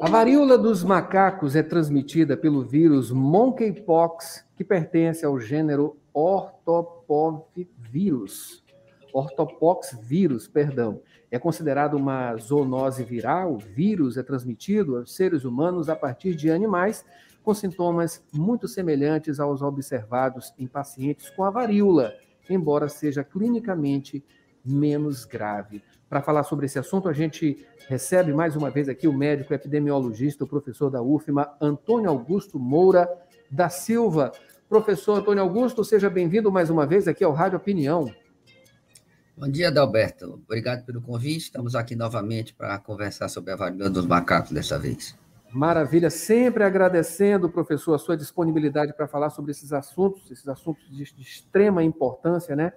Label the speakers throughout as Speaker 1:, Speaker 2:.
Speaker 1: A varíola dos macacos é transmitida pelo vírus monkeypox, que pertence ao gênero ortopovírus. Ortopox vírus, perdão. É considerado uma zoonose viral. O vírus é transmitido aos seres humanos a partir de animais com sintomas muito semelhantes aos observados em pacientes com a varíola, embora seja clinicamente menos grave. Para falar sobre esse assunto, a gente recebe mais uma vez aqui o médico epidemiologista, o professor da UFMA, Antônio Augusto Moura da Silva. Professor Antônio Augusto, seja bem-vindo mais uma vez aqui ao Rádio Opinião.
Speaker 2: Bom dia, Adalberto. Obrigado pelo convite. Estamos aqui novamente para conversar sobre a varíola dos macacos dessa vez.
Speaker 1: Maravilha, sempre agradecendo, professor, a sua disponibilidade para falar sobre esses assuntos, esses assuntos de, de extrema importância, né?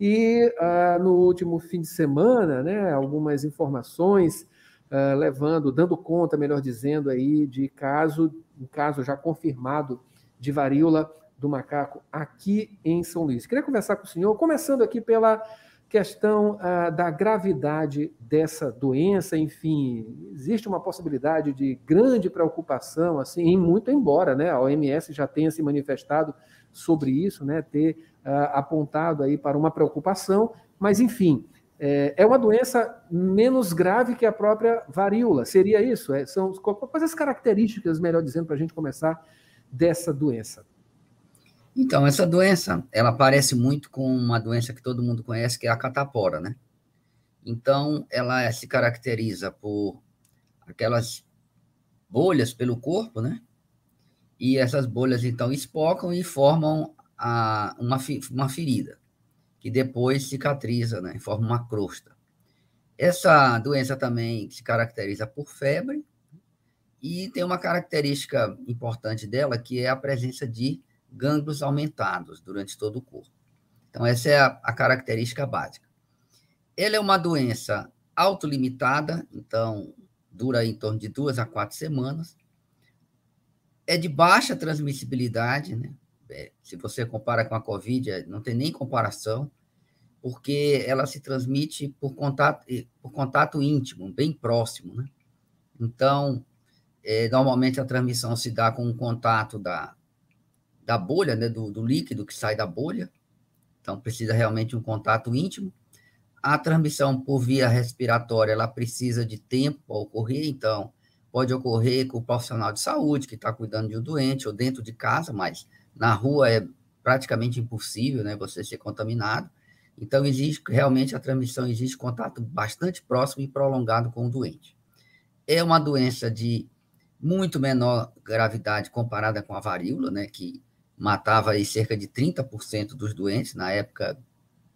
Speaker 1: E uh, no último fim de semana, né, algumas informações uh, levando, dando conta, melhor dizendo, aí, de caso, um caso já confirmado de varíola do macaco aqui em São Luís. Queria conversar com o senhor, começando aqui pela questão uh, da gravidade dessa doença, enfim, existe uma possibilidade de grande preocupação, assim, muito embora, né, a OMS já tenha se manifestado sobre isso, né, ter uh, apontado aí para uma preocupação, mas enfim, é, é, uma doença menos grave que a própria varíola, seria isso? É, são quais as características, melhor dizendo, para a gente começar dessa doença?
Speaker 2: Então, essa doença, ela parece muito com uma doença que todo mundo conhece, que é a catapora, né? Então, ela se caracteriza por aquelas bolhas pelo corpo, né? E essas bolhas, então, espocam e formam a, uma, uma ferida, que depois cicatriza, né? Forma uma crosta. Essa doença também se caracteriza por febre e tem uma característica importante dela, que é a presença de gânglios aumentados durante todo o corpo. Então, essa é a, a característica básica. Ela é uma doença autolimitada, então dura em torno de duas a quatro semanas. É de baixa transmissibilidade, né? É, se você compara com a Covid, é, não tem nem comparação, porque ela se transmite por contato, por contato íntimo, bem próximo, né? Então, é, normalmente a transmissão se dá com o contato da, da bolha, né, do, do líquido que sai da bolha. Então, precisa realmente um contato íntimo. A transmissão por via respiratória, ela precisa de tempo para ocorrer, então, pode ocorrer com o profissional de saúde que está cuidando de um doente ou dentro de casa, mas na rua é praticamente impossível, né, você ser contaminado. Então, existe realmente a transmissão, existe contato bastante próximo e prolongado com o doente. É uma doença de muito menor gravidade comparada com a varíola, né, que matava aí cerca de 30% dos doentes na época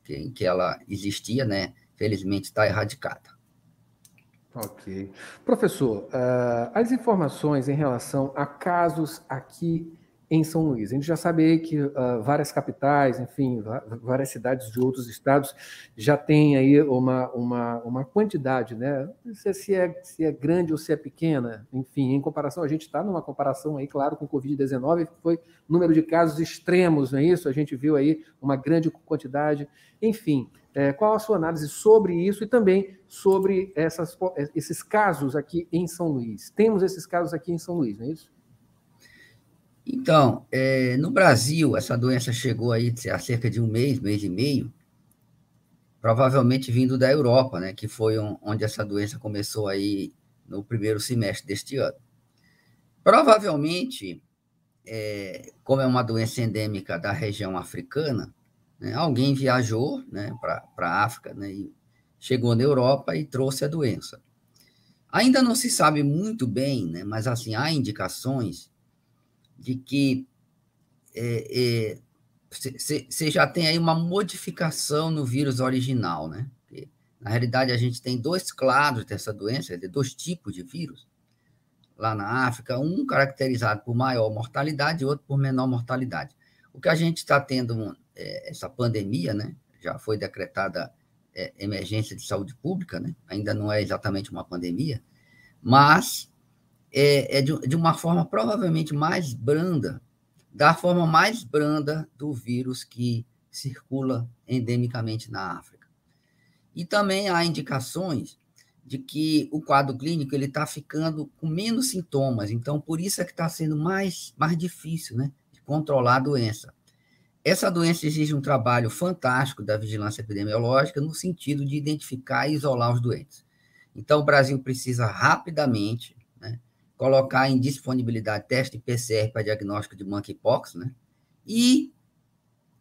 Speaker 2: em que ela existia, né? Felizmente está erradicada.
Speaker 1: Ok. Professor, uh, as informações em relação a casos aqui em São Luís. A gente já sabe que uh, várias capitais, enfim, várias cidades de outros estados já têm aí uma, uma, uma quantidade, né? Não sei se é, se é grande ou se é pequena, enfim, em comparação, a gente está numa comparação aí, claro, com o Covid-19, que foi número de casos extremos, não é isso? A gente viu aí uma grande quantidade, enfim. É, qual a sua análise sobre isso e também sobre essas, esses casos aqui em São Luís? Temos esses casos aqui em São Luís, não é isso?
Speaker 2: Então, é, no Brasil, essa doença chegou aí há cerca de um mês, mês e meio, provavelmente vindo da Europa, né, que foi onde essa doença começou aí no primeiro semestre deste ano. Provavelmente, é, como é uma doença endêmica da região africana, né, alguém viajou né, para a África né, e chegou na Europa e trouxe a doença. Ainda não se sabe muito bem, né, mas assim há indicações de que você é, é, já tem aí uma modificação no vírus original, né? Porque, na realidade, a gente tem dois clados dessa doença, dois tipos de vírus lá na África, um caracterizado por maior mortalidade e outro por menor mortalidade. O que a gente está tendo, é, essa pandemia, né? Já foi decretada é, emergência de saúde pública, né? Ainda não é exatamente uma pandemia, mas é, é de, de uma forma provavelmente mais branda, da forma mais branda do vírus que circula endemicamente na África. E também há indicações de que o quadro clínico ele está ficando com menos sintomas. Então, por isso é que está sendo mais, mais difícil né, de controlar a doença. Essa doença exige um trabalho fantástico da vigilância epidemiológica no sentido de identificar e isolar os doentes. Então, o Brasil precisa rapidamente colocar em disponibilidade teste PCR para diagnóstico de monkeypox né, e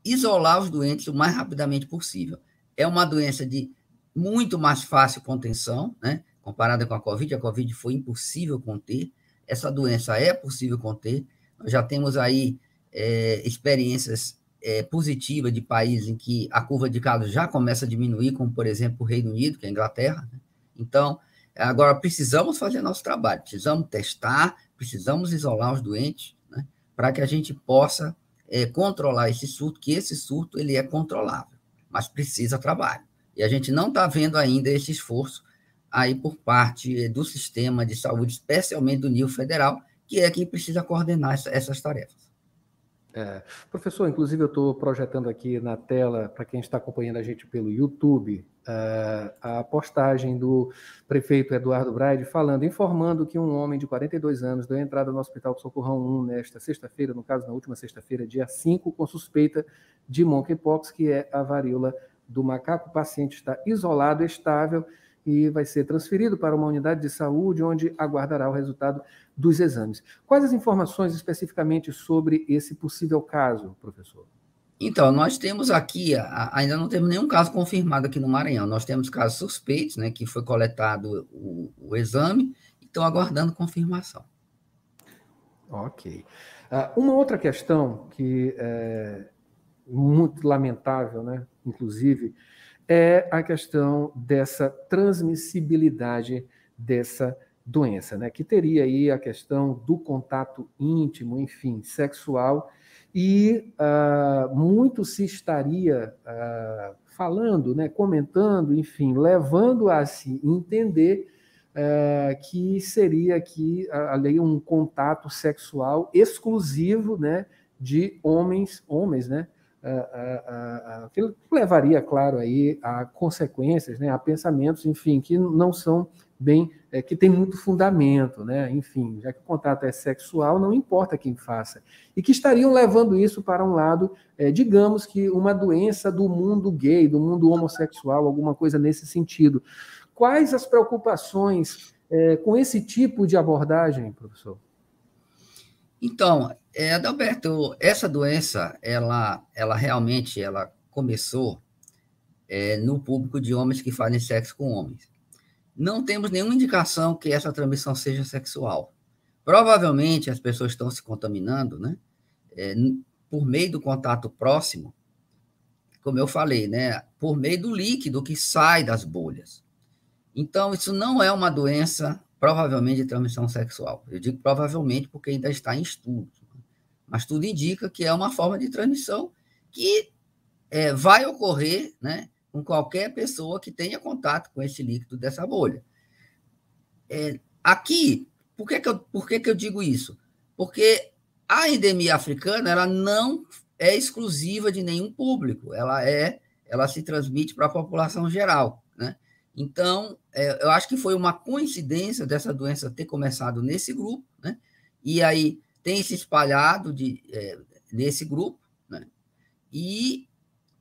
Speaker 2: isolar os doentes o mais rapidamente possível. É uma doença de muito mais fácil contenção, né? Comparada com a Covid, a Covid foi impossível conter. Essa doença é possível conter. Nós já temos aí é, experiências é, positivas de países em que a curva de casos já começa a diminuir, como, por exemplo, o Reino Unido, que é a Inglaterra. Né? Então, agora precisamos fazer nosso trabalho, precisamos testar, precisamos isolar os doentes, né? para que a gente possa é, controlar esse surto, que esse surto ele é controlável, mas precisa trabalho. E a gente não está vendo ainda esse esforço aí por parte do sistema de saúde, especialmente do nível federal, que é quem precisa coordenar essa, essas tarefas.
Speaker 1: É, professor, inclusive eu estou projetando aqui na tela, para quem está acompanhando a gente pelo YouTube, uh, a postagem do prefeito Eduardo Braide falando, informando que um homem de 42 anos deu entrada no Hospital Socorrão 1 nesta sexta-feira, no caso, na última sexta-feira, dia 5, com suspeita de monkeypox, que é a varíola do macaco. O paciente está isolado, estável e vai ser transferido para uma unidade de saúde, onde aguardará o resultado dos exames. Quais as informações especificamente sobre esse possível caso, professor?
Speaker 2: Então, nós temos aqui, ainda não temos nenhum caso confirmado aqui no Maranhão. Nós temos casos suspeitos, né, que foi coletado o, o exame, e estão aguardando confirmação.
Speaker 1: Ok. Uh, uma outra questão que é muito lamentável, né, inclusive, é a questão dessa transmissibilidade dessa doença, né, que teria aí a questão do contato íntimo, enfim, sexual, e uh, muito se estaria uh, falando, né, comentando, enfim, levando a se entender uh, que seria aqui ali um contato sexual exclusivo, né, de homens, homens, né, que levaria, claro, aí a consequências, né, a pensamentos, enfim, que não são bem, é, que tem muito fundamento, né? Enfim, já que o contato é sexual, não importa quem faça. E que estariam levando isso para um lado, é, digamos que uma doença do mundo gay, do mundo homossexual, alguma coisa nesse sentido. Quais as preocupações é, com esse tipo de abordagem, professor?
Speaker 2: Então, é, Adalberto, essa doença, ela, ela realmente, ela começou é, no público de homens que fazem sexo com homens não temos nenhuma indicação que essa transmissão seja sexual. Provavelmente as pessoas estão se contaminando, né? É, por meio do contato próximo, como eu falei, né? Por meio do líquido que sai das bolhas. Então, isso não é uma doença, provavelmente, de transmissão sexual. Eu digo provavelmente porque ainda está em estudo. Mas tudo indica que é uma forma de transmissão que é, vai ocorrer, né? com qualquer pessoa que tenha contato com esse líquido dessa bolha. É, aqui, por, que, que, eu, por que, que eu digo isso? Porque a endemia africana ela não é exclusiva de nenhum público, ela é, ela se transmite para a população geral, né? Então, é, eu acho que foi uma coincidência dessa doença ter começado nesse grupo, né? E aí tem se espalhado de, é, nesse grupo, né? E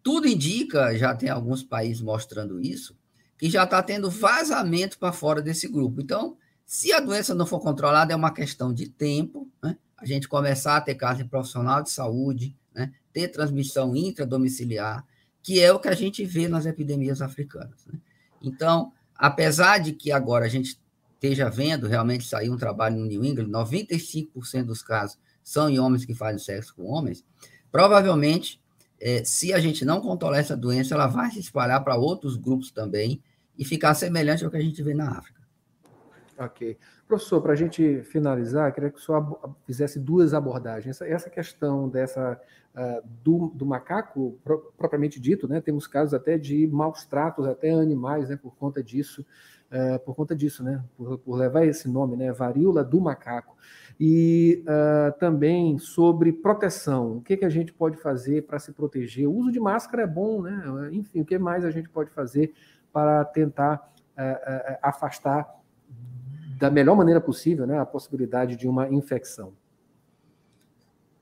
Speaker 2: tudo indica, já tem alguns países mostrando isso, que já está tendo vazamento para fora desse grupo. Então, se a doença não for controlada, é uma questão de tempo, né? a gente começar a ter casos de profissional de saúde, né? ter transmissão intradomiciliar, que é o que a gente vê nas epidemias africanas. Né? Então, apesar de que agora a gente esteja vendo realmente sair um trabalho no New England, 95% dos casos são em homens que fazem sexo com homens, provavelmente é, se a gente não controlar essa doença, ela vai se espalhar para outros grupos também e ficar semelhante ao que a gente vê na África.
Speaker 1: Ok. Professor, para a gente finalizar, queria que o senhor fizesse duas abordagens. Essa questão dessa uh, do, do, macaco, pro, propriamente dito, né? Temos casos até de maus tratos, até animais, né? Por conta disso, uh, por conta disso, né? Por, por, levar esse nome, né? Varíola do macaco e uh, também sobre proteção. O que, que a gente pode fazer para se proteger? O uso de máscara é bom, né? Enfim, o que mais a gente pode fazer para tentar afastar da melhor maneira possível né, a possibilidade de uma infecção.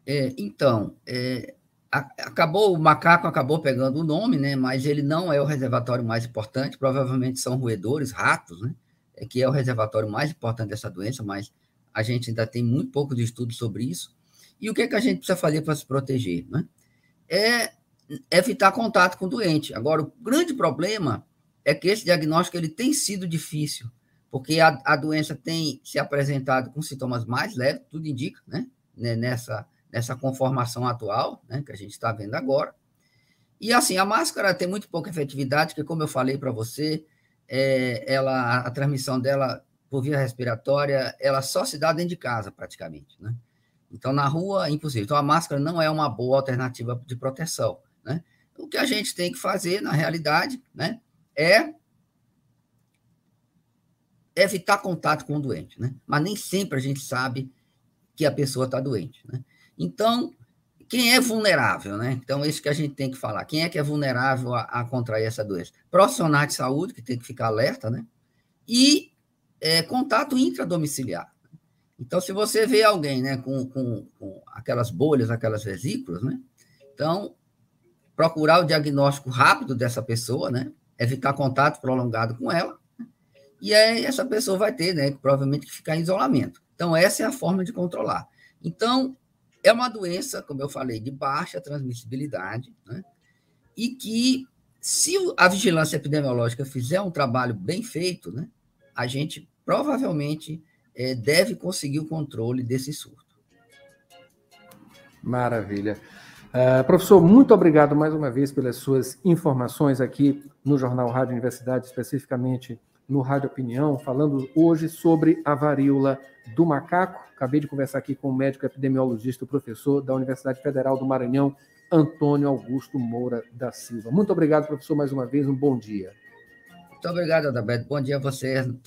Speaker 2: É, então, é, acabou o macaco acabou pegando o nome, né? Mas ele não é o reservatório mais importante. Provavelmente são roedores, ratos, né? É que é o reservatório mais importante dessa doença, mas a gente ainda tem muito pouco de estudo sobre isso. E o que, é que a gente precisa fazer para se proteger, né? É evitar contato com o doente. Agora, o grande problema é que esse diagnóstico ele tem sido difícil, porque a, a doença tem se apresentado com sintomas mais leves, tudo indica, né? Nessa nessa conformação atual, né, que a gente está vendo agora. E assim, a máscara tem muito pouca efetividade, porque como eu falei para você, é, ela, a transmissão dela por via respiratória, ela só se dá dentro de casa, praticamente, né? Então, na rua, impossível. Então, a máscara não é uma boa alternativa de proteção, né? O que a gente tem que fazer, na realidade, né, é evitar contato com o doente, né? Mas nem sempre a gente sabe que a pessoa está doente, né? Então, quem é vulnerável, né? Então, isso que a gente tem que falar. Quem é que é vulnerável a, a contrair essa doença? Profissionais de saúde, que tem que ficar alerta, né? E é, contato intradomiciliar. Então, se você vê alguém né, com, com, com aquelas bolhas, aquelas vesículas, né? Então, procurar o diagnóstico rápido dessa pessoa, né? Evitar contato prolongado com ela. E aí essa pessoa vai ter, né? Provavelmente que ficar em isolamento. Então, essa é a forma de controlar. Então, é uma doença, como eu falei, de baixa transmissibilidade, né? e que, se a vigilância epidemiológica fizer um trabalho bem feito, né, a gente provavelmente é, deve conseguir o controle desse surto.
Speaker 1: Maravilha. Uh, professor, muito obrigado mais uma vez pelas suas informações aqui no Jornal Rádio Universidade, especificamente no Rádio Opinião, falando hoje sobre a varíola do macaco. Acabei de conversar aqui com o médico epidemiologista, professor da Universidade Federal do Maranhão, Antônio Augusto Moura da Silva. Muito obrigado, professor, mais uma vez. Um bom dia.
Speaker 2: Muito obrigado, Adalberto. Bom dia a você, todos